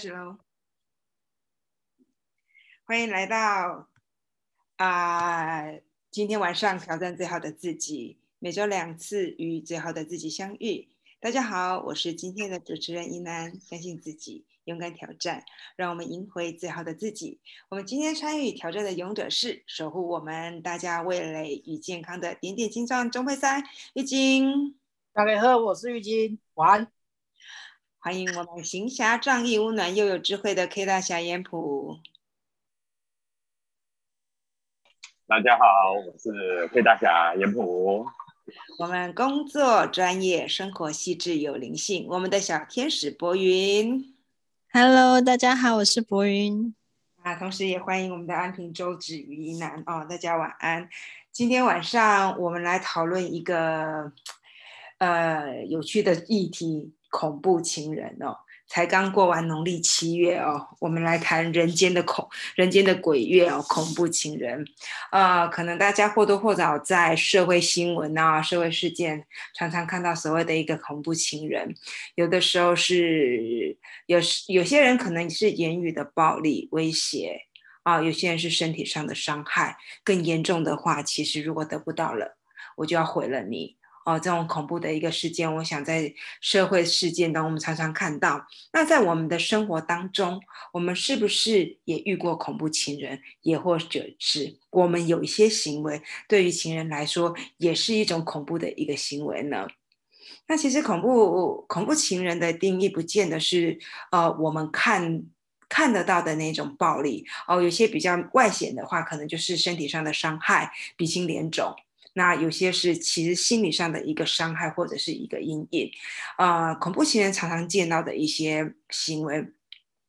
开始喽！欢迎来到啊、今天晚上挑战最好的自己，每周两次与最好的自己相遇。大家好，我是今天的主持人一楠，相信自己，勇敢挑战，让我们赢回最好的自己。我们今天参与挑战的勇者是守护我们大家味蕾与健康的点点金钻钟佩珊玉晶。大家好，我是玉晶，晚安。欢迎我们行侠仗义、温暖又有智慧的 K 大侠严普。大家好，我是 K 大侠严普。我们工作专业，生活细致有灵性。我们的小天使博云 Hello，大家好，我是博云。啊，同时也欢迎我们的安平周芷与一南哦，大家晚安。今天晚上我们来讨论一个呃有趣的议题——恐怖情人哦。才刚过完农历七月哦，我们来谈人间的恐、人间的鬼月哦，恐怖情人。呃，可能大家或多或少在社会新闻啊、社会事件常常看到所谓的一个恐怖情人，有的时候是有有些人可能是言语的暴力威胁啊，有些人是身体上的伤害，更严重的话，其实如果得不到了，我就要毁了你。哦，这种恐怖的一个事件，我想在社会事件当中，我们常常看到。那在我们的生活当中，我们是不是也遇过恐怖情人？也或者是我们有一些行为，对于情人来说，也是一种恐怖的一个行为呢？那其实恐怖恐怖情人的定义，不见得是呃我们看看得到的那种暴力哦。有些比较外显的话，可能就是身体上的伤害，鼻青脸肿。那有些是其实心理上的一个伤害或者是一个阴影，呃，恐怖情人常常见到的一些行为，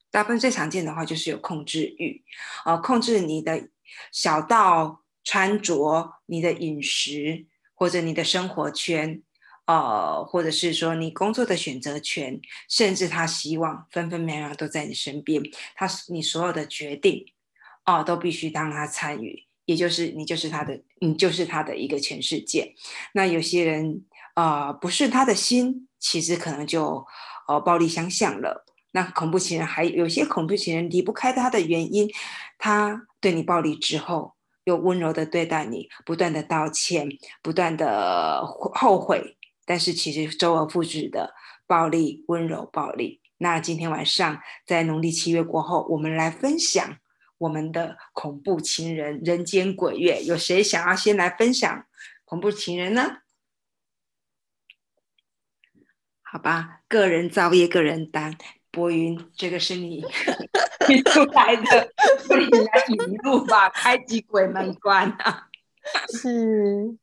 大部分最常见的话就是有控制欲，呃，控制你的小到穿着、你的饮食或者你的生活圈，呃，或者是说你工作的选择权，甚至他希望分分秒秒都在你身边，他你所有的决定，哦，都必须当他参与。也就是你就是他的，你就是他的一个全世界。那有些人呃不是他的心，其实可能就呃暴力相向了。那恐怖情人还有些恐怖情人离不开他的原因，他对你暴力之后，又温柔的对待你，不断的道歉，不断的后悔，但是其实周而复始的暴力、温柔、暴力。那今天晚上在农历七月过后，我们来分享。我们的恐怖情人人间鬼月，有谁想要先来分享恐怖情人呢？好吧，个人造业，个人担。博云，这个是你提 出来的，你来引路吧，开启鬼门关啊！是，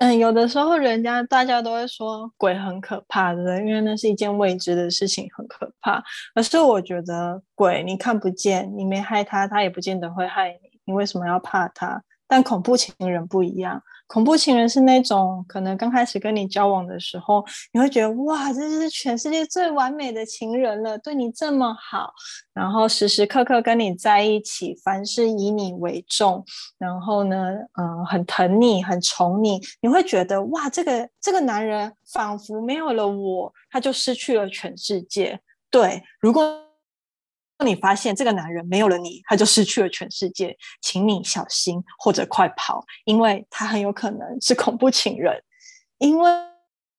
嗯，有的时候人家大家都会说鬼很可怕，的？因为那是一件未知的事情，很可怕。可是我觉得鬼你看不见，你没害他，他也不见得会害你，你为什么要怕他？但恐怖情人不一样，恐怖情人是那种可能刚开始跟你交往的时候，你会觉得哇，这就是全世界最完美的情人了，对你这么好，然后时时刻刻跟你在一起，凡事以你为重，然后呢，嗯，很疼你，很宠你，你会觉得哇，这个这个男人仿佛没有了我，他就失去了全世界。对，如果你发现这个男人没有了你，他就失去了全世界，请你小心或者快跑，因为他很有可能是恐怖情人。因为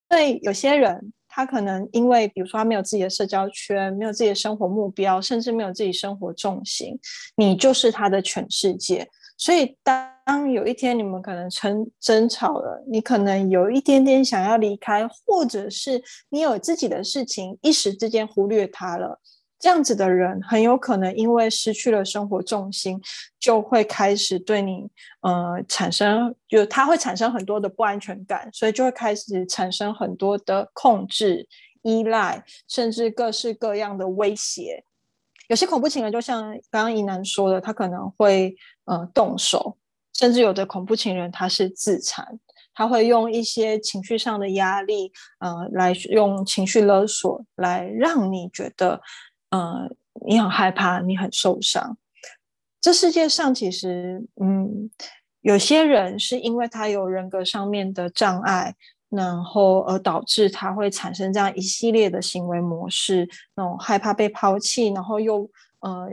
对有些人，他可能因为比如说他没有自己的社交圈，没有自己的生活目标，甚至没有自己生活重心，你就是他的全世界。所以当有一天你们可能争争吵了，你可能有一点点想要离开，或者是你有自己的事情，一时之间忽略他了。这样子的人很有可能因为失去了生活重心，就会开始对你呃产生，就他会产生很多的不安全感，所以就会开始产生很多的控制、依赖，甚至各式各样的威胁。有些恐怖情人就像刚刚怡南说的，他可能会呃动手，甚至有的恐怖情人他是自残，他会用一些情绪上的压力，呃，来用情绪勒索来让你觉得。嗯，你很害怕，你很受伤。这世界上其实，嗯，有些人是因为他有人格上面的障碍，然后而导致他会产生这样一系列的行为模式，那种害怕被抛弃，然后又呃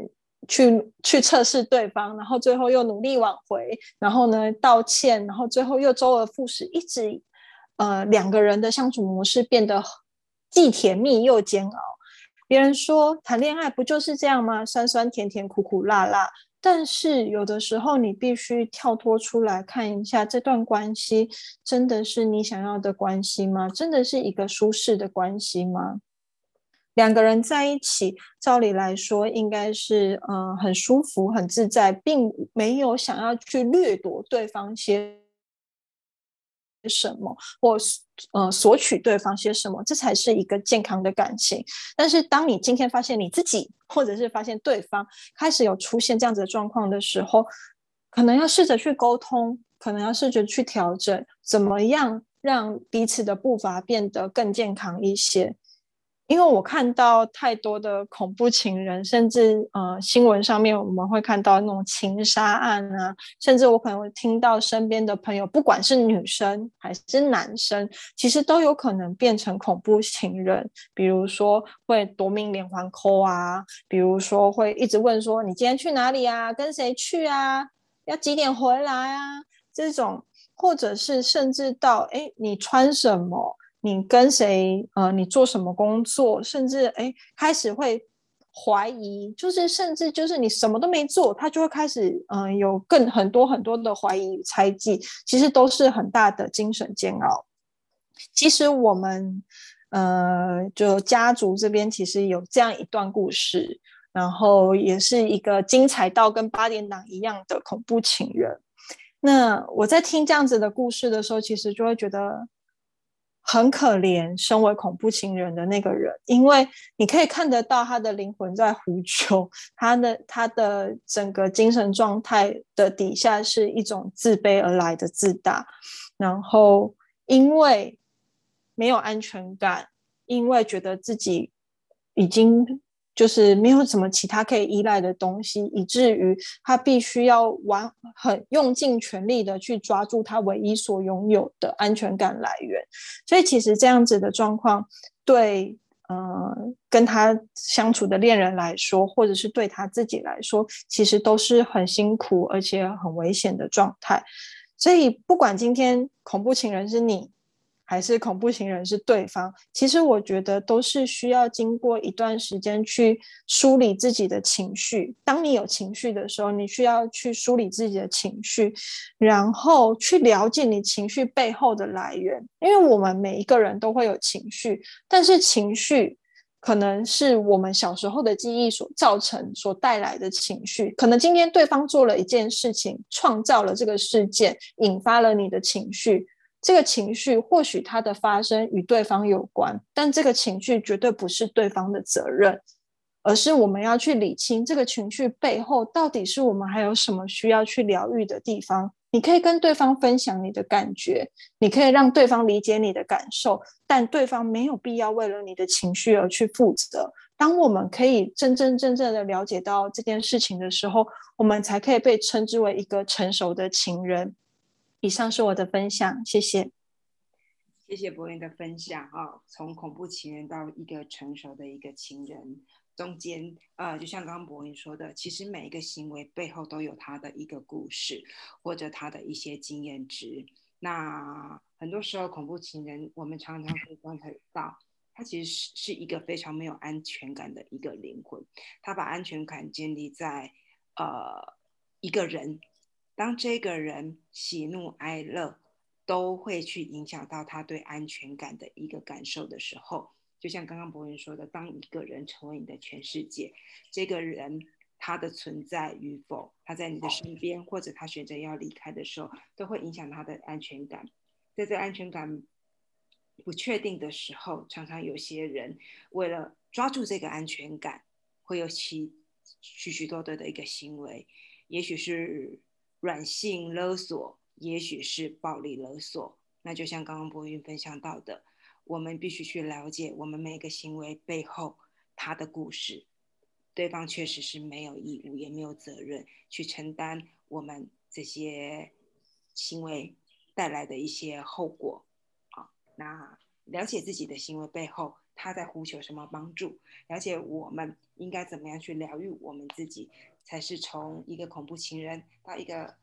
去去测试对方，然后最后又努力挽回，然后呢道歉，然后最后又周而复始，一直呃两个人的相处模式变得既甜蜜又煎熬。别人说谈恋爱不就是这样吗？酸酸甜甜，苦苦辣辣。但是有的时候，你必须跳脱出来看一下，这段关系真的是你想要的关系吗？真的是一个舒适的关系吗？两个人在一起，照理来说应该是嗯很舒服、很自在，并没有想要去掠夺对方些。什么，或呃索取对方些什么，这才是一个健康的感情。但是，当你今天发现你自己，或者是发现对方开始有出现这样子的状况的时候，可能要试着去沟通，可能要试着去调整，怎么样让彼此的步伐变得更健康一些。因为我看到太多的恐怖情人，甚至呃新闻上面我们会看到那种情杀案啊，甚至我可能会听到身边的朋友，不管是女生还是男生，其实都有可能变成恐怖情人。比如说会夺命连环扣啊，比如说会一直问说你今天去哪里啊，跟谁去啊，要几点回来啊，这种，或者是甚至到哎你穿什么。你跟谁？呃，你做什么工作？甚至哎，开始会怀疑，就是甚至就是你什么都没做，他就会开始嗯，有更很多很多的怀疑与猜忌，其实都是很大的精神煎熬。其实我们呃，就家族这边其实有这样一段故事，然后也是一个精彩到跟八点档一样的恐怖情人。那我在听这样子的故事的时候，其实就会觉得。很可怜，身为恐怖情人的那个人，因为你可以看得到他的灵魂在呼救，他的他的整个精神状态的底下是一种自卑而来的自大，然后因为没有安全感，因为觉得自己已经。就是没有什么其他可以依赖的东西，以至于他必须要玩很用尽全力的去抓住他唯一所拥有的安全感来源。所以其实这样子的状况，对呃跟他相处的恋人来说，或者是对他自己来说，其实都是很辛苦而且很危险的状态。所以不管今天恐怖情人是你。还是恐怖情人是对方，其实我觉得都是需要经过一段时间去梳理自己的情绪。当你有情绪的时候，你需要去梳理自己的情绪，然后去了解你情绪背后的来源。因为我们每一个人都会有情绪，但是情绪可能是我们小时候的记忆所造成、所带来的情绪。可能今天对方做了一件事情，创造了这个事件，引发了你的情绪。这个情绪或许它的发生与对方有关，但这个情绪绝对不是对方的责任，而是我们要去理清这个情绪背后到底是我们还有什么需要去疗愈的地方。你可以跟对方分享你的感觉，你可以让对方理解你的感受，但对方没有必要为了你的情绪而去负责。当我们可以真真正正的了解到这件事情的时候，我们才可以被称之为一个成熟的情人。以上是我的分享，谢谢，谢谢博云的分享啊！从恐怖情人到一个成熟的一个情人，中间呃，就像刚刚博云说的，其实每一个行为背后都有他的一个故事，或者他的一些经验值。那很多时候，恐怖情人我们常常可以观察到，他其实是是一个非常没有安全感的一个灵魂，他把安全感建立在呃一个人。当这个人喜怒哀乐都会去影响到他对安全感的一个感受的时候，就像刚刚博文说的，当一个人成为你的全世界，这个人他的存在与否，他在你的身边，或者他选择要离开的时候，都会影响他的安全感。在这安全感不确定的时候，常常有些人为了抓住这个安全感，会有其许许多多的一个行为，也许是。软性勒索，也许是暴力勒索。那就像刚刚博云分享到的，我们必须去了解我们每个行为背后他的故事。对方确实是没有义务，也没有责任去承担我们这些行为带来的一些后果。啊，那了解自己的行为背后，他在呼求什么帮助？了解我们应该怎么样去疗愈我们自己，才是从一个恐怖情人到一个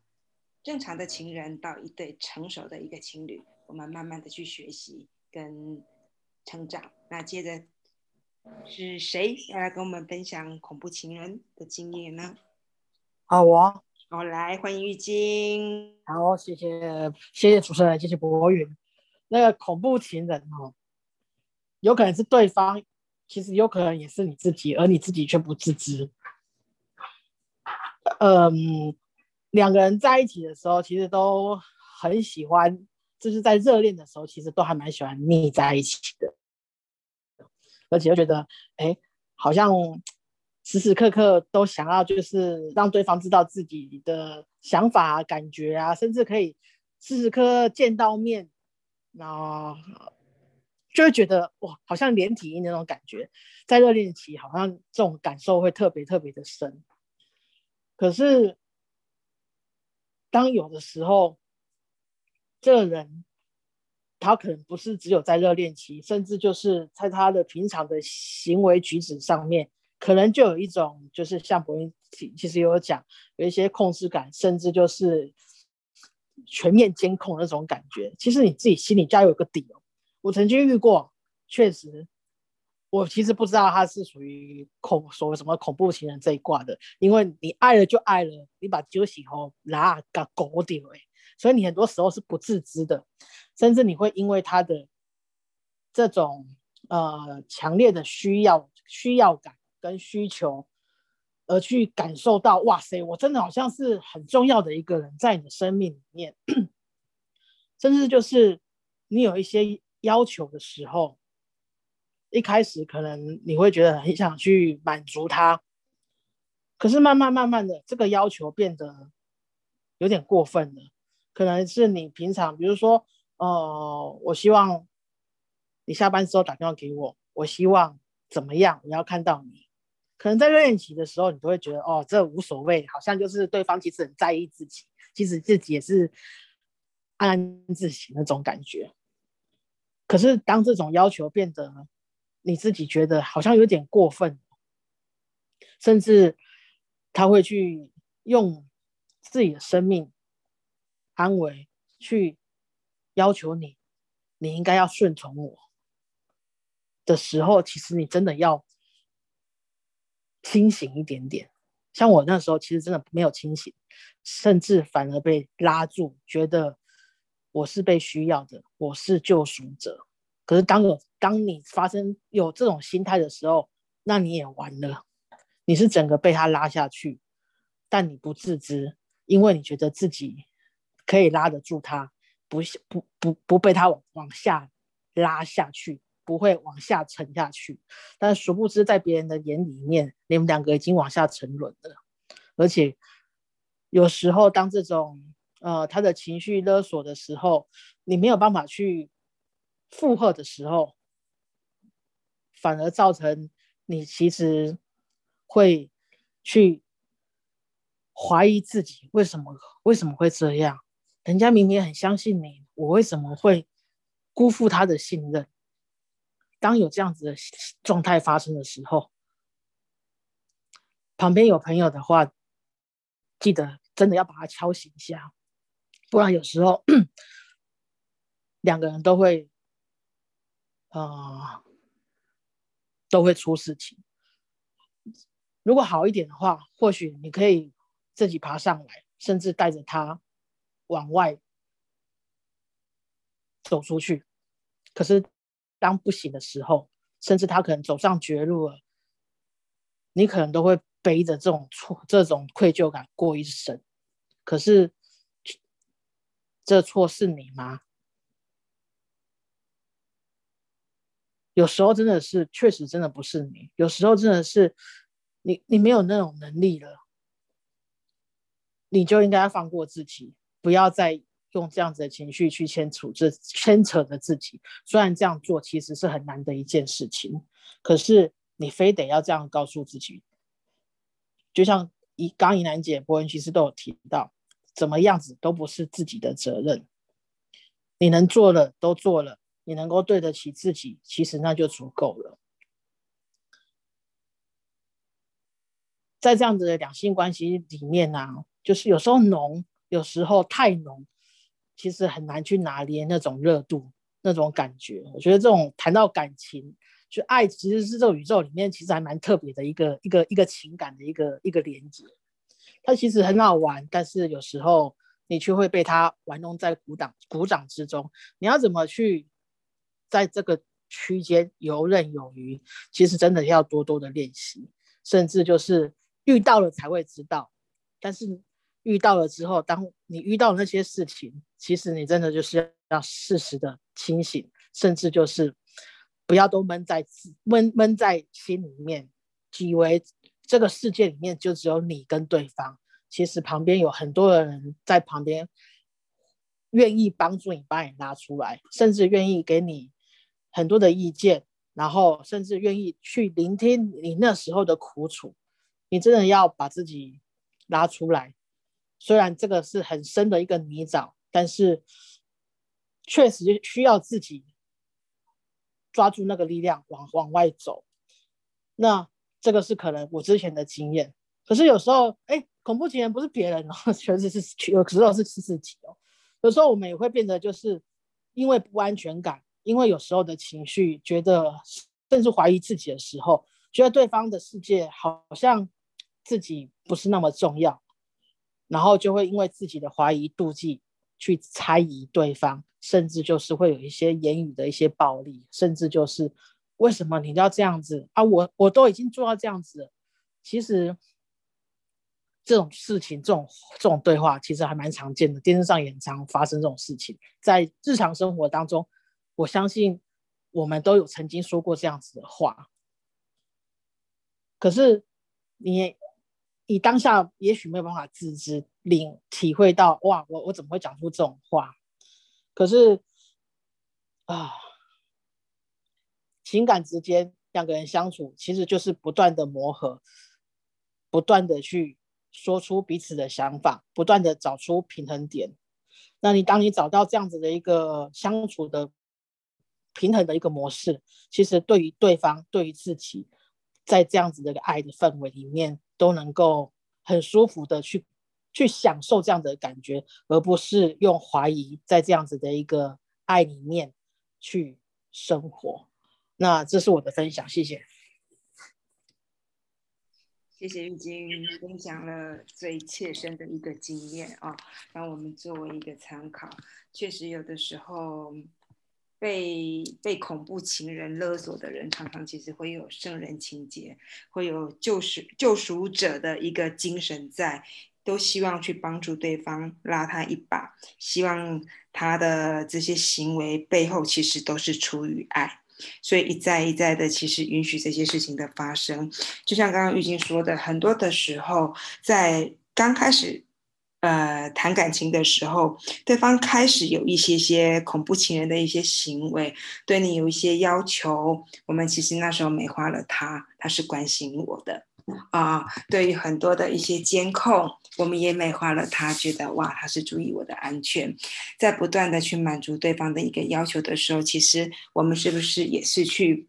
正常的情人，到一对成熟的一个情侣，我们慢慢的去学习跟成长。那接着是谁要来跟我们分享恐怖情人的经验呢？好，我好，来欢迎玉晶。好，谢谢谢谢主持人，谢谢博云。那个恐怖情人哦，有可能是对方，其实有可能也是你自己，而你自己却不自知。嗯，两个人在一起的时候，其实都很喜欢，就是在热恋的时候，其实都还蛮喜欢腻在一起的，而且又觉得，哎，好像时时刻刻都想要，就是让对方知道自己的想法、感觉啊，甚至可以时时刻刻见到面。然后就会觉得哇，好像连体婴那种感觉，在热恋期好像这种感受会特别特别的深。可是，当有的时候，这个人他可能不是只有在热恋期，甚至就是在他的平常的行为举止上面，可能就有一种就是像博云其实有讲，有一些控制感，甚至就是。全面监控那种感觉，其实你自己心里就要有个底哦。我曾经遇过，确实，我其实不知道他是属于恐所谓什么恐怖情人这一挂的，因为你爱了就爱了，你把酒喜后拿个狗丢哎，所以你很多时候是不自知的，甚至你会因为他的这种呃强烈的需要需要感跟需求。而去感受到，哇塞，我真的好像是很重要的一个人，在你的生命里面，甚至就是你有一些要求的时候，一开始可能你会觉得很想去满足他，可是慢慢慢慢的，这个要求变得有点过分了。可能是你平常，比如说，呃，我希望你下班之后打电话给我，我希望怎么样，我要看到你。可能在热恋期的时候，你都会觉得哦，这无所谓，好像就是对方其实很在意自己，其实自己也是安安自喜那种感觉。可是当这种要求变得你自己觉得好像有点过分，甚至他会去用自己的生命安危去要求你，你应该要顺从我的时候，其实你真的要。清醒一点点，像我那时候其实真的没有清醒，甚至反而被拉住，觉得我是被需要的，我是救赎者。可是当有当你发生有这种心态的时候，那你也完了，你是整个被他拉下去，但你不自知，因为你觉得自己可以拉得住他，不不不不被他往往下拉下去。不会往下沉下去，但殊不知在别人的眼里面，你们两个已经往下沉沦了。而且有时候，当这种呃他的情绪勒索的时候，你没有办法去附和的时候，反而造成你其实会去怀疑自己，为什么为什么会这样？人家明明很相信你，我为什么会辜负他的信任？当有这样子的状态发生的时候，旁边有朋友的话，记得真的要把他敲醒一下，不然有时候 两个人都会，呃，都会出事情。如果好一点的话，或许你可以自己爬上来，甚至带着他往外走出去。可是。当不行的时候，甚至他可能走上绝路了，你可能都会背着这种错、这种愧疚感过一生。可是，这错是你吗？有时候真的是，确实真的不是你。有时候真的是你，你没有那种能力了，你就应该放过自己，不要再。用这样子的情绪去牵扯这牵扯着自己，虽然这样做其实是很难的一件事情，可是你非得要这样告诉自己。就像一刚怡楠姐、博文其实都有提到，怎么样子都不是自己的责任，你能做的都做了，你能够对得起自己，其实那就足够了。在这样子的两性关系里面呢，就是有时候浓，有时候太浓，其实很难去拿捏那种热度、那种感觉。我觉得这种谈到感情，就爱其实是这个宇宙里面其实还蛮特别的一个一个一个情感的一个一个连接。它其实很好玩，但是有时候你却会被它玩弄在鼓掌鼓掌之中。你要怎么去在这个区间游刃有余？其实真的要多多的练习，甚至就是。遇到了才会知道，但是遇到了之后，当你遇到那些事情，其实你真的就是要适时的清醒，甚至就是不要都闷在闷闷在心里面，以为这个世界里面就只有你跟对方。其实旁边有很多的人在旁边，愿意帮助你，把你拉出来，甚至愿意给你很多的意见，然后甚至愿意去聆听你那时候的苦楚。你真的要把自己拉出来，虽然这个是很深的一个泥沼，但是确实需要自己抓住那个力量往往外走。那这个是可能我之前的经验，可是有时候，哎，恐怖情人不是别人哦，确实是有时候是自己哦。有时候我们也会变得就是因为不安全感，因为有时候的情绪，觉得甚至怀疑自己的时候，觉得对方的世界好像。自己不是那么重要，然后就会因为自己的怀疑、妒忌去猜疑对方，甚至就是会有一些言语的一些暴力，甚至就是为什么你要这样子啊？我我都已经做到这样子，其实这种事情、这种这种对话其实还蛮常见的，电视上也常发生这种事情，在日常生活当中，我相信我们都有曾经说过这样子的话，可是你。你当下也许没有办法自知领体会到，哇，我我怎么会讲出这种话？可是啊，情感之间两个人相处，其实就是不断的磨合，不断的去说出彼此的想法，不断的找出平衡点。那你当你找到这样子的一个相处的平衡的一个模式，其实对于对方，对于自己，在这样子的一个爱的氛围里面。都能够很舒服的去去享受这样的感觉，而不是用怀疑在这样子的一个爱里面去生活。那这是我的分享，谢谢。谢谢玉晶分享了最切身的一个经验啊，让我们作为一个参考。确实有的时候。被被恐怖情人勒索的人，常常其实会有圣人情节，会有救赎救赎者的一个精神在，都希望去帮助对方，拉他一把，希望他的这些行为背后其实都是出于爱，所以一再一再的其实允许这些事情的发生。就像刚刚玉晶说的，很多的时候在刚开始。呃，谈感情的时候，对方开始有一些些恐怖情人的一些行为，对你有一些要求，我们其实那时候美化了他，他是关心我的啊。对于很多的一些监控，我们也美化了他，觉得哇，他是注意我的安全，在不断的去满足对方的一个要求的时候，其实我们是不是也是去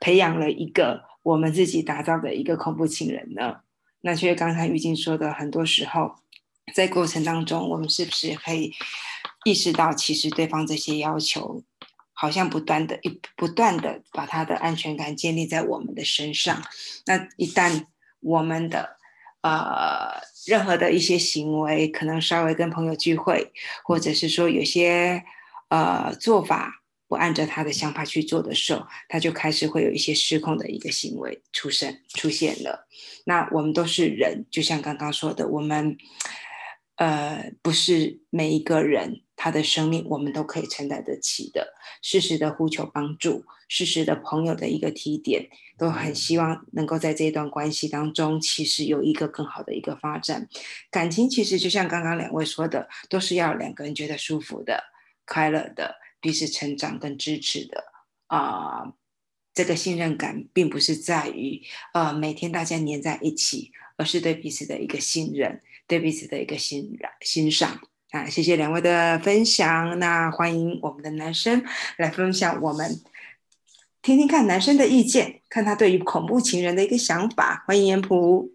培养了一个我们自己打造的一个恐怖情人呢？那就刚才玉静说的，很多时候。在过程当中，我们是不是可以意识到，其实对方这些要求，好像不断的、一不断的把他的安全感建立在我们的身上。那一旦我们的呃任何的一些行为，可能稍微跟朋友聚会，或者是说有些呃做法不按照他的想法去做的时候，他就开始会有一些失控的一个行为出现出现了。那我们都是人，就像刚刚说的，我们。呃，不是每一个人他的生命我们都可以承担得起的。适时的呼求帮助，适时的朋友的一个提点，都很希望能够在这一段关系当中，其实有一个更好的一个发展。感情其实就像刚刚两位说的，都是要两个人觉得舒服的、快乐的、彼此成长跟支持的啊。这个信任感并不是在于呃每天大家黏在一起，而是对彼此的一个信任。对彼此的一个欣欣赏啊，谢谢两位的分享。那欢迎我们的男生来分享，我们听听看男生的意见，看他对于恐怖情人的一个想法。欢迎严普。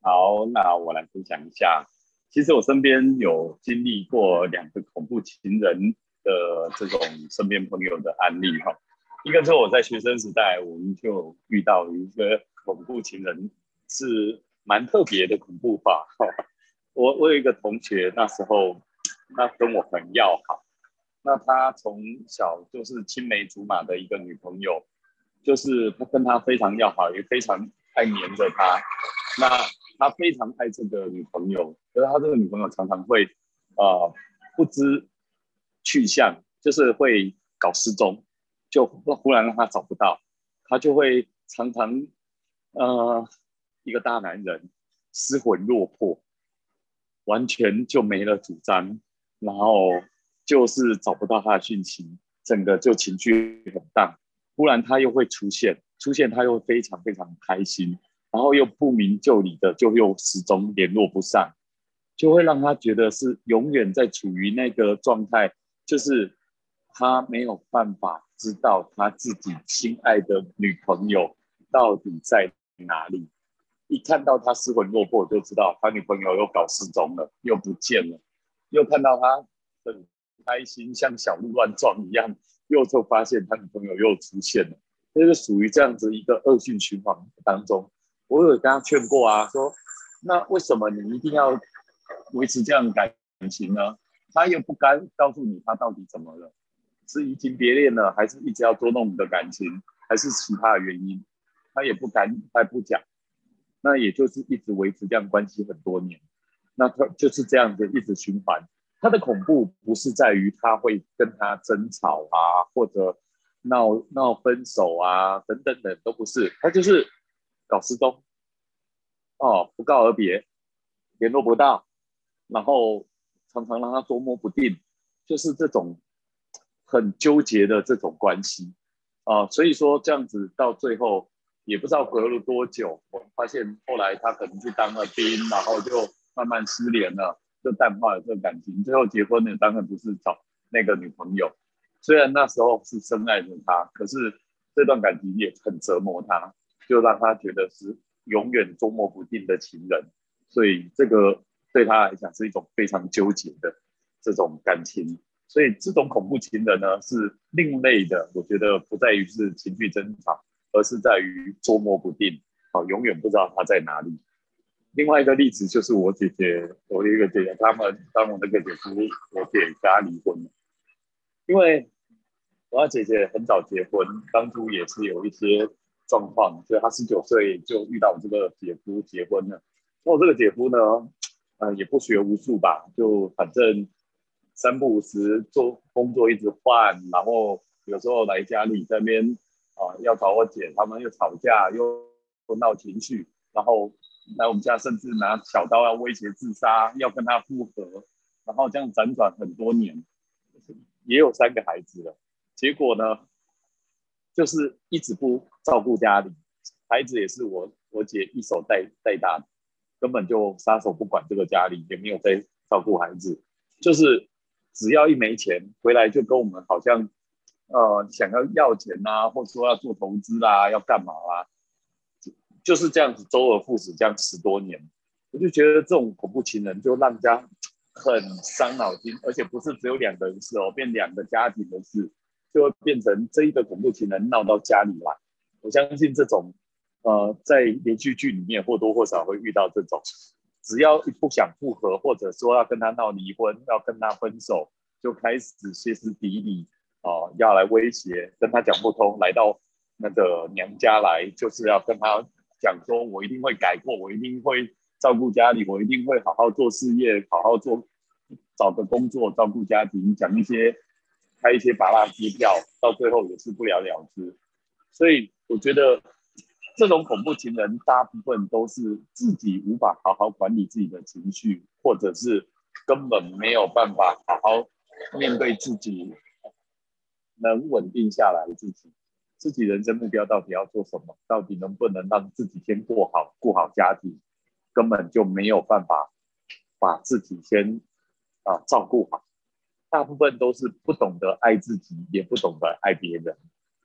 好，那我来分享一下。其实我身边有经历过两个恐怖情人的这种身边朋友的案例哈。一个是我在学生时代，我们就遇到一个恐怖情人，是蛮特别的恐怖法哈。我我有一个同学，那时候他跟我很要好，那他从小就是青梅竹马的一个女朋友，就是他跟他非常要好，也非常爱黏着他。那他非常爱这个女朋友，可是他这个女朋友常常会呃不知去向，就是会搞失踪，就忽然让他找不到，他就会常常呃一个大男人失魂落魄。完全就没了主张，然后就是找不到他的讯息，整个就情绪很淡。忽然他又会出现，出现他又非常非常开心，然后又不明就里的就又始终联络不上，就会让他觉得是永远在处于那个状态，就是他没有办法知道他自己心爱的女朋友到底在哪里。一看到他失魂落魄，就知道他女朋友又搞失踪了，又不见了。又看到他很开心，像小鹿乱撞一样，又就发现他女朋友又出现了，就是属于这样子一个恶性循环当中。我有跟他劝过啊，说那为什么你一定要维持这样的感情呢？他又不敢告诉你他到底怎么了，是移情别恋了，还是一直要捉弄你的感情，还是其他的原因？他也不敢，他也不讲。那也就是一直维持这样关系很多年，那他就是这样子一直循环。他的恐怖不是在于他会跟他争吵啊，或者闹闹分手啊，等等等都不是，他就是搞失踪，哦，不告而别，联络不到，然后常常让他捉摸不定，就是这种很纠结的这种关系啊。所以说这样子到最后。也不知道隔了多久，我发现后来他可能去当了兵，然后就慢慢失联了，就淡化了这个感情。最后结婚呢，当然不是找那个女朋友，虽然那时候是深爱着她，可是这段感情也很折磨他，就让他觉得是永远捉摸不定的情人。所以这个对他来讲是一种非常纠结的这种感情。所以这种恐怖情人呢是另类的，我觉得不在于是情绪争吵。而是在于捉摸不定，好，永远不知道他在哪里。另外一个例子就是我姐姐，我一个姐姐，他们当我那个姐夫，我姐跟他离婚了。因为我姐姐很早结婚，当初也是有一些状况，所以她十九岁就遇到这个姐夫结婚了。那我这个姐夫呢，呃，也不学无术吧，就反正三不五时做工作一直换，然后有时候来家里这边。啊，要找我姐，他们又吵架，又又闹情绪，然后来我们家，甚至拿小刀要威胁自杀，要跟他复合，然后这样辗转很多年，也有三个孩子了，结果呢，就是一直不照顾家里，孩子也是我我姐一手带带大的，根本就撒手不管这个家里，也没有在照顾孩子，就是只要一没钱回来，就跟我们好像。呃，想要要钱呐，或者说要做投资啦，要干嘛啦，就就是这样子周而复始，这样十多年，我就觉得这种恐怖情人就让家很伤脑筋，而且不是只有两个人事哦，变两个家庭的事，就会变成这一个恐怖情人闹到家里来。我相信这种呃，在连续剧里面或多或少会遇到这种，只要一不想复合，或者说要跟他闹离婚，要跟他分手，就开始歇斯底里。哦，要来威胁，跟他讲不通，来到那个娘家来，就是要跟他讲说，我一定会改过，我一定会照顾家里，我一定会好好做事业，好好做，找个工作，照顾家庭，讲一些开一些拔拉机票，到最后也是不了了之。所以我觉得这种恐怖情人，大部分都是自己无法好好管理自己的情绪，或者是根本没有办法好好面对自己。能稳定下来自己，自己人生目标到底要做什么？到底能不能让自己先过好，顾好家庭，根本就没有办法把自己先啊照顾好，大部分都是不懂得爱自己，也不懂得爱别人，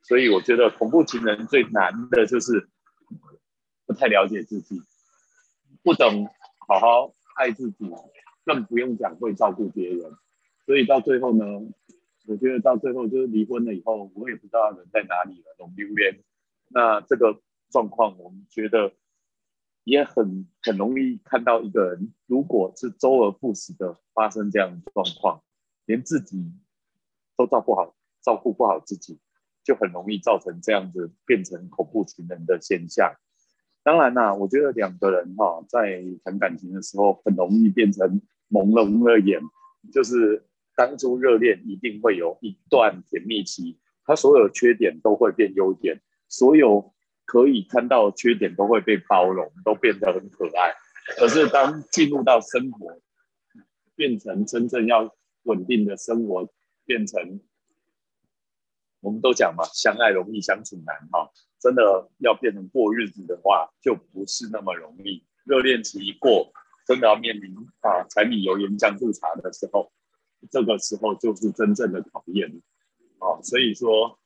所以我觉得恐怖情人最难的就是不太了解自己，不懂好好爱自己，更不用讲会照顾别人，所以到最后呢，我觉得到最后就是离婚了以后，我也不知道人在哪里了，懂丢脸。那这个状况，我们觉得。也很很容易看到一个人，如果是周而复始的发生这样的状况，连自己都照顾好，照顾不好自己，就很容易造成这样子变成恐怖情人的现象。当然啦，我觉得两个人哈在谈感情的时候，很容易变成朦胧了眼，就是当初热恋一定会有一段甜蜜期，他所有缺点都会变优点，所有。可以看到缺点都会被包容，都变得很可爱。可是当进入到生活，变成真正要稳定的生活，变成我们都讲嘛，相爱容易相处难哈。真的要变成过日子的话，就不是那么容易。热恋期一过，真的要面临啊柴米油盐酱醋茶的时候，这个时候就是真正的考验啊。所以说。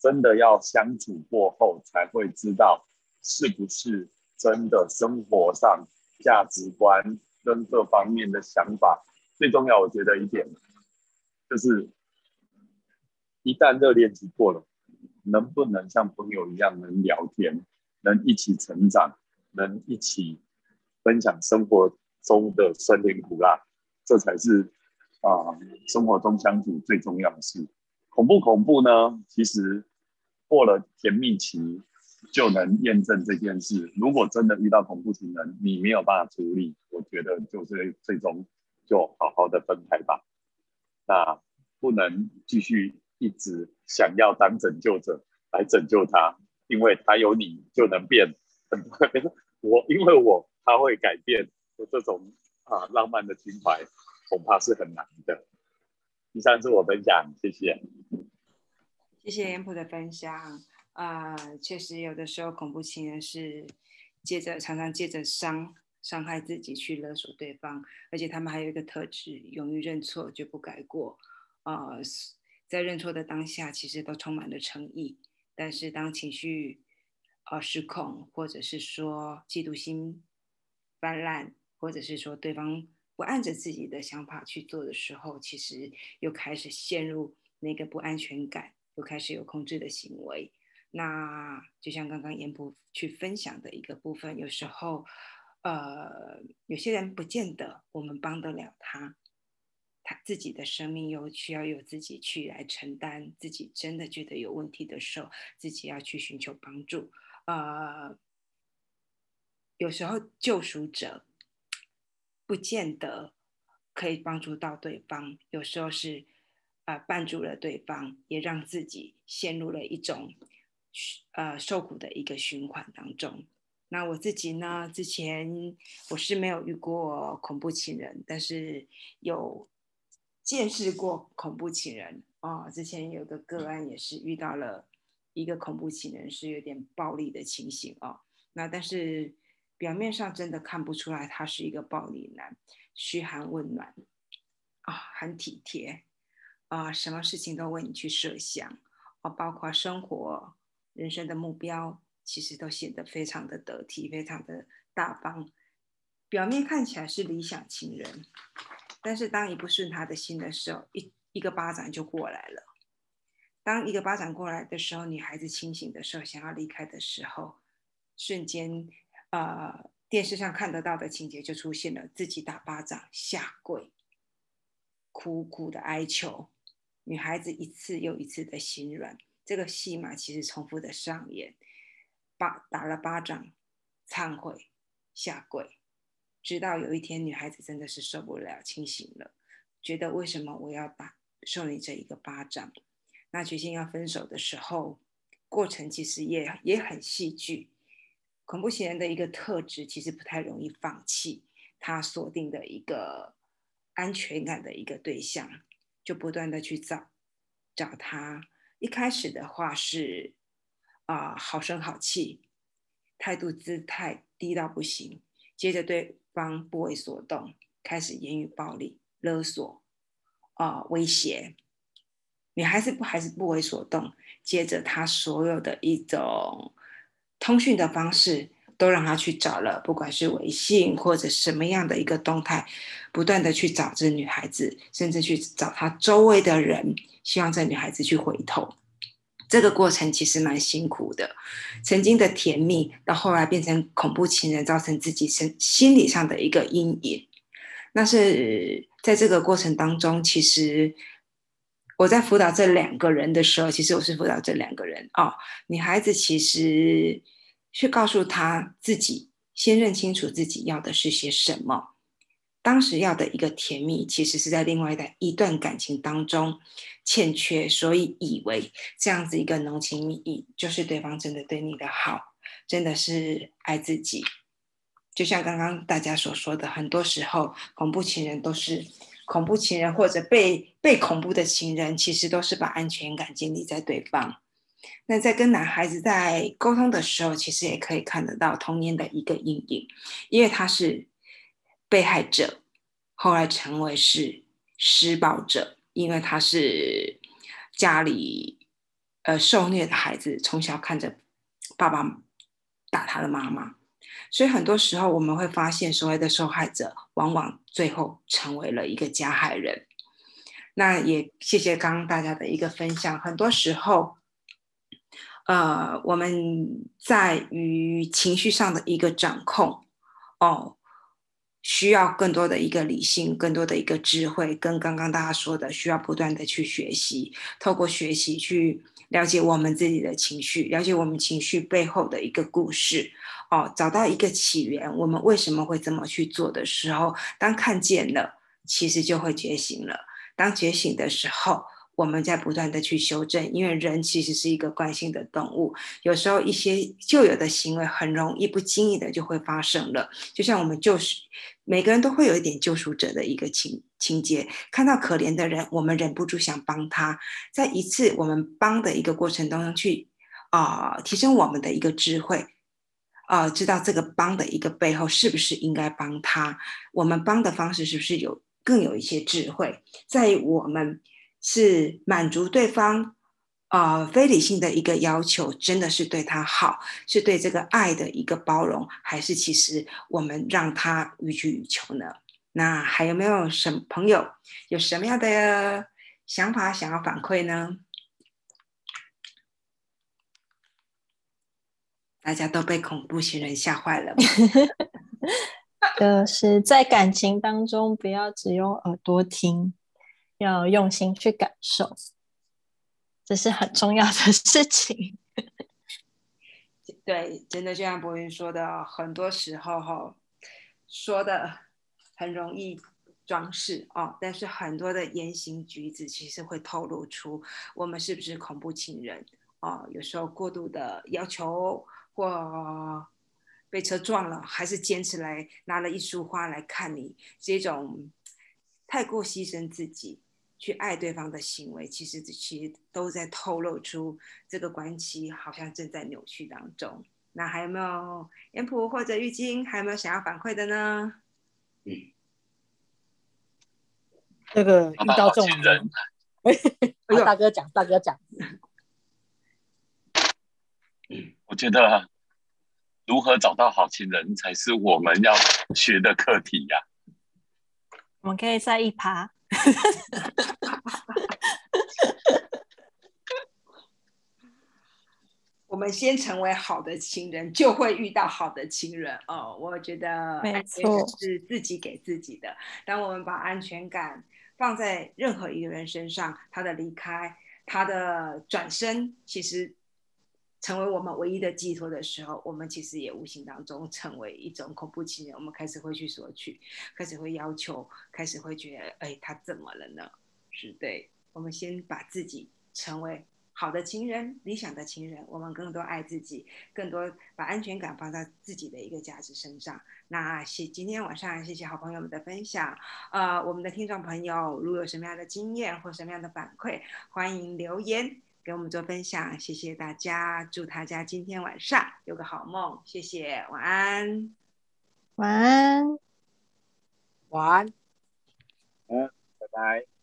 真的要相处过后，才会知道是不是真的生活上价值观跟各方面的想法。最重要，我觉得一点就是，一旦热恋期过了，能不能像朋友一样能聊天，能一起成长，能一起分享生活中的酸甜苦辣，这才是啊生活中相处最重要的事。恐怖恐怖呢？其实。过了甜蜜期，就能验证这件事。如果真的遇到恐怖情人，你没有办法处理，我觉得就是最终就好好的分开吧。那不能继续一直想要当拯救者来拯救他，因为他有你就能变。我因为我他会改变我，这种啊浪漫的情怀恐怕是很难的。以上是我分享，谢谢。谢谢严普的分享啊，确实有的时候恐怖情人是借着常常借着伤伤害自己去勒索对方，而且他们还有一个特质，勇于认错，绝不改过啊，在认错的当下，其实都充满了诚意，但是当情绪啊失控，或者是说嫉妒心泛滥，或者是说对方不按着自己的想法去做的时候，其实又开始陷入那个不安全感。又开始有控制的行为，那就像刚刚严博去分享的一个部分，有时候，呃，有些人不见得我们帮得了他，他自己的生命又需要由自己去来承担，自己真的觉得有问题的时候，自己要去寻求帮助。呃，有时候救赎者不见得可以帮助到对方，有时候是。啊，绊住了对方，也让自己陷入了一种呃受苦的一个循环当中。那我自己呢，之前我是没有遇过恐怖情人，但是有见识过恐怖情人啊。之前有个个案也是遇到了一个恐怖情人，是有点暴力的情形哦。那但是表面上真的看不出来他是一个暴力男，嘘寒问暖啊，很体贴。啊，什么事情都为你去设想，啊，包括生活、人生的目标，其实都显得非常的得体，非常的大方。表面看起来是理想情人，但是当一不顺他的心的时候，一一个巴掌就过来了。当一个巴掌过来的时候，女孩子清醒的时候，想要离开的时候，瞬间，呃，电视上看得到的情节就出现了：自己打巴掌、下跪、苦苦的哀求。女孩子一次又一次的心软，这个戏码其实重复的上演，巴打了巴掌，忏悔，下跪，直到有一天女孩子真的是受不了，清醒了，觉得为什么我要打受你这一个巴掌？那决心要分手的时候，过程其实也也很戏剧。恐怖情人的一个特质，其实不太容易放弃他锁定的一个安全感的一个对象。就不断的去找找他，一开始的话是啊好声好气，态度姿态低到不行，接着对方不为所动，开始言语暴力、勒索啊、威胁，你还是不还是不为所动，接着他所有的一种通讯的方式。都让他去找了，不管是微信或者什么样的一个动态，不断的去找这女孩子，甚至去找她周围的人，希望这女孩子去回头。这个过程其实蛮辛苦的，曾经的甜蜜，到后来变成恐怖情人，造成自己身心理上的一个阴影。那是在这个过程当中，其实我在辅导这两个人的时候，其实我是辅导这两个人哦，女孩子其实。去告诉他自己，先认清楚自己要的是些什么。当时要的一个甜蜜，其实是在另外的一段感情当中欠缺，所以以为这样子一个浓情蜜意，就是对方真的对你的好，真的是爱自己。就像刚刚大家所说的，很多时候恐怖情人都是恐怖情人，或者被被恐怖的情人，其实都是把安全感建立在对方。那在跟男孩子在沟通的时候，其实也可以看得到童年的一个阴影，因为他是被害者，后来成为是施暴者，因为他是家里呃受虐的孩子，从小看着爸爸打他的妈妈，所以很多时候我们会发现，所谓的受害者，往往最后成为了一个加害人。那也谢谢刚刚大家的一个分享，很多时候。呃，我们在于情绪上的一个掌控，哦，需要更多的一个理性，更多的一个智慧，跟刚刚大家说的，需要不断的去学习，透过学习去了解我们自己的情绪，了解我们情绪背后的一个故事，哦，找到一个起源，我们为什么会这么去做的时候，当看见了，其实就会觉醒了。当觉醒的时候。我们在不断的去修正，因为人其实是一个惯性的动物，有时候一些旧有的行为很容易不经意的就会发生了。就像我们救赎，每个人都会有一点救赎者的一个情情节，看到可怜的人，我们忍不住想帮他，在一次我们帮的一个过程当中去啊提升我们的一个智慧，啊知道这个帮的一个背后是不是应该帮他，我们帮的方式是不是有更有一些智慧，在我们。是满足对方，呃，非理性的一个要求，真的是对他好，是对这个爱的一个包容，还是其实我们让他予取予求呢？那还有没有什么朋友有什么样的想法想要反馈呢？大家都被恐怖情人吓坏了，就是在感情当中，不要只用耳朵听。要用心去感受，这是很重要的事情。对，真的就像博云说的，很多时候哈，说的很容易装饰哦，但是很多的言行举止其实会透露出我们是不是恐怖情人哦。有时候过度的要求，或被车撞了，还是坚持来拿了一束花来看你，这种太过牺牲自己。去爱对方的行为，其实其实都在透露出这个关系好像正在扭曲当中。那还有没有颜普或者玉晶，还有没有想要反馈的呢？嗯，这个遇到这种人，大哥讲，大哥讲。我觉得如何找到好情人，才是我们要学的课题呀。我们可以在一趴。我们先成为好的情人，就会遇到好的情人哦。我觉得没错，是自己给自己的。当我们把安全感放在任何一个人身上，他的离开，他的转身，其实。成为我们唯一的寄托的时候，我们其实也无形当中成为一种恐怖情人。我们开始会去索取，开始会要求，开始会觉得，哎，他怎么了呢？是对。我们先把自己成为好的情人，理想的情人。我们更多爱自己，更多把安全感放在自己的一个价值身上。那谢今天晚上谢谢好朋友们的分享。呃，我们的听众朋友，如有什么样的经验或什么样的反馈，欢迎留言。给我们做分享，谢谢大家，祝大家今天晚上有个好梦，谢谢，晚安，晚安。晚安。嗯，拜拜。